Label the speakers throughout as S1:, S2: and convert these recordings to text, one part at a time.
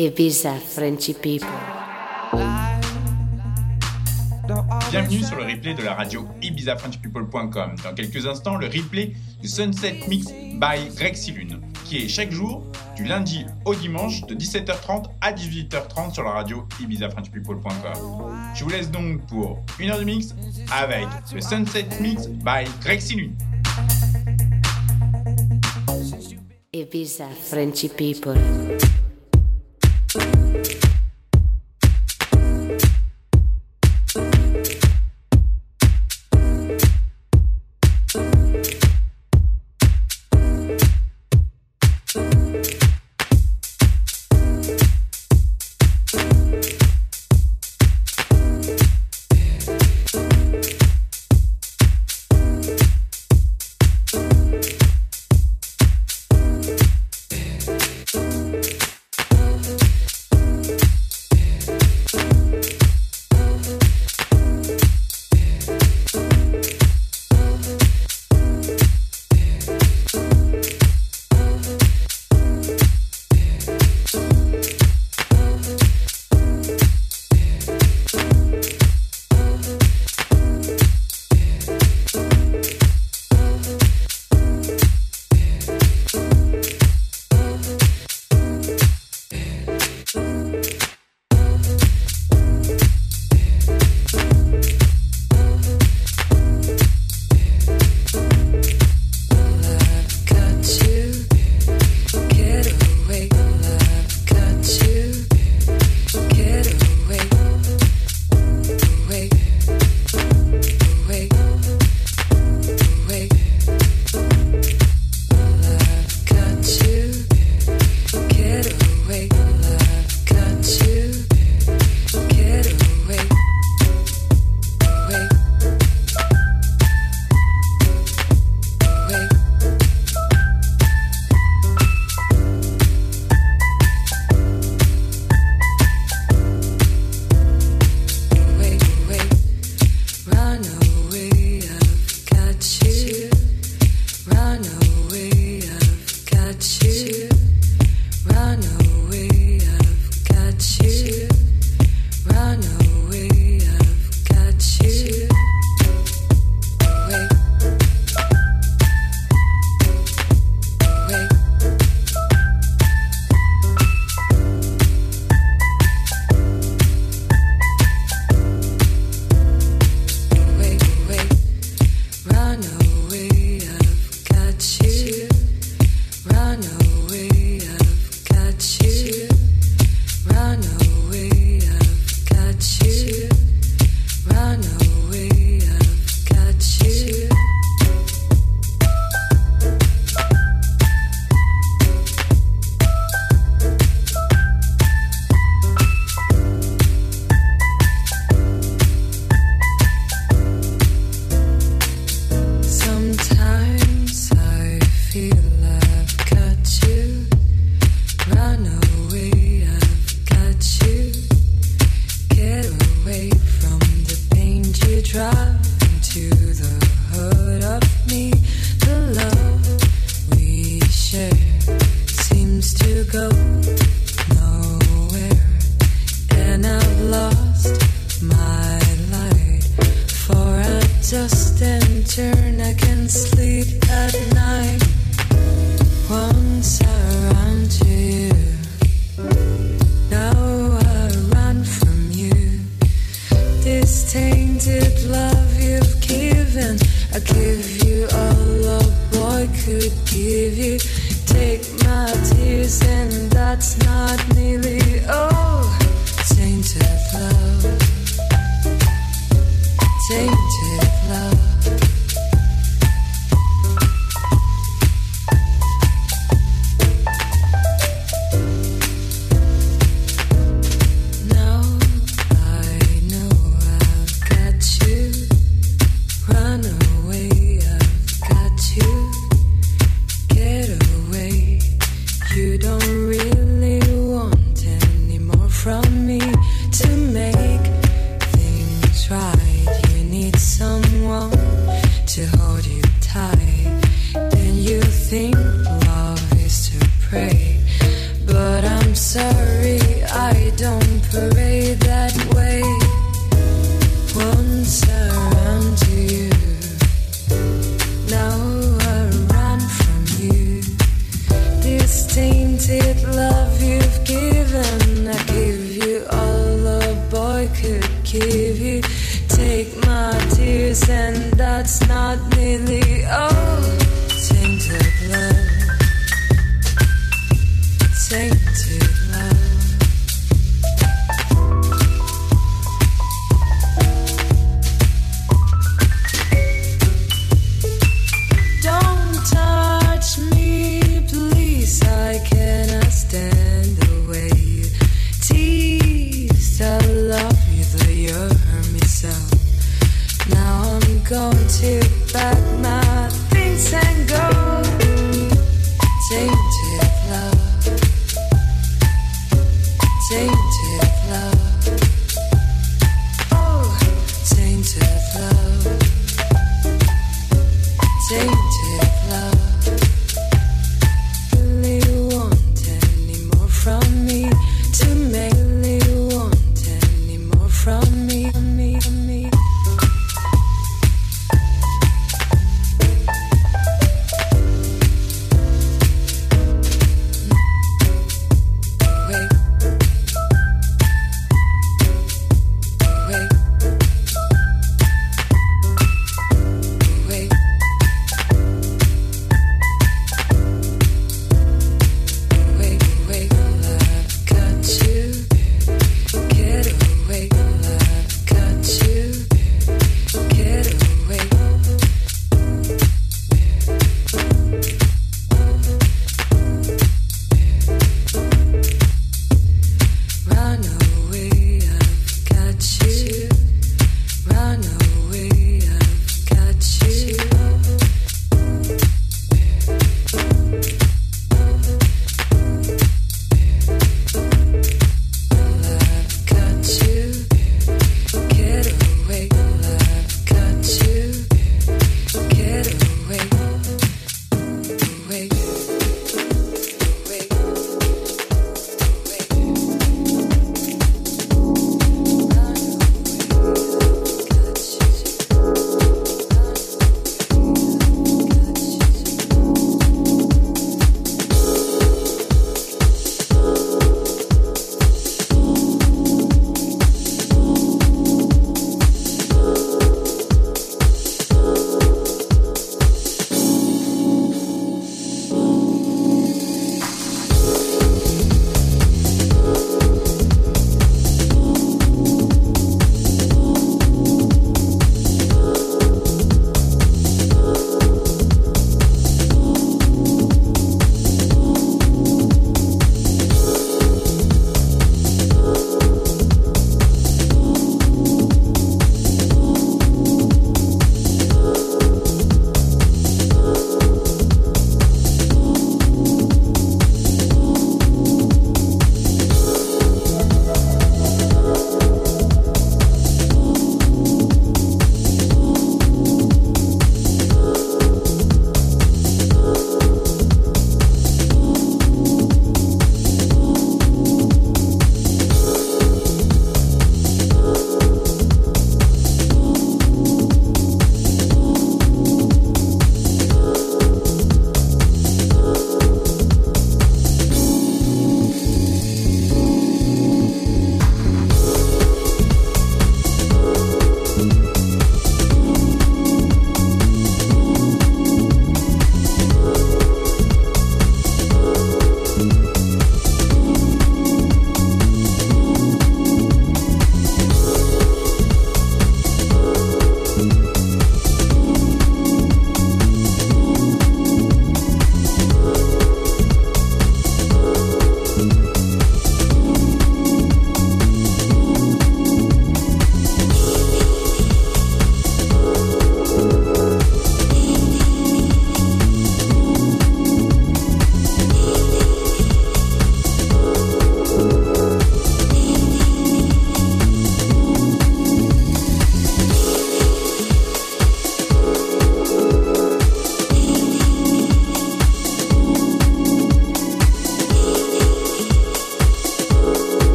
S1: Ibiza Frenchy People.
S2: Bienvenue sur le replay de la radio ibizafrenchpeople.com. Dans quelques instants, le replay du Sunset Mix by Rexilune, qui est chaque jour du lundi au dimanche de 17h30 à 18h30 sur la radio ibizafrenchpeople.com. Je vous laisse donc pour une heure de mix avec le Sunset Mix by Rexilune.
S1: Ibiza Frenchy People.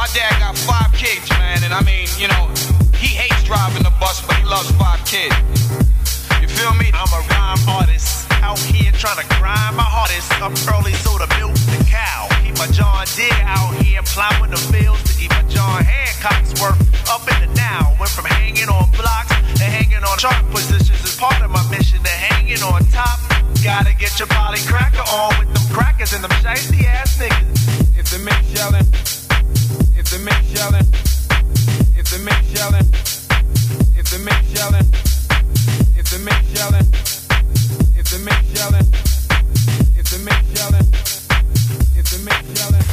S3: My dad got five kids, man, and I mean, you know, he hates driving the bus, but he loves five kids. You feel me?
S4: I'm a rhyme artist. Out here trying to grind my hardest. I'm early so the milk the cow. Keep my John Deere out here plowing the fields to keep my John Hancock's worth up in the now. Went from hanging on blocks to hanging on chart positions is part of my mission to hanging on top. Gotta get your body cracker on with them crackers and them shifty ass niggas.
S3: If the mix yelling. If the mix yelling, if the mix yelling, if the mix yelling, if the mix yelling, if the mix yelling, if the mix yelling, if the mix yelling.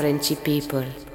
S5: Frenchy people.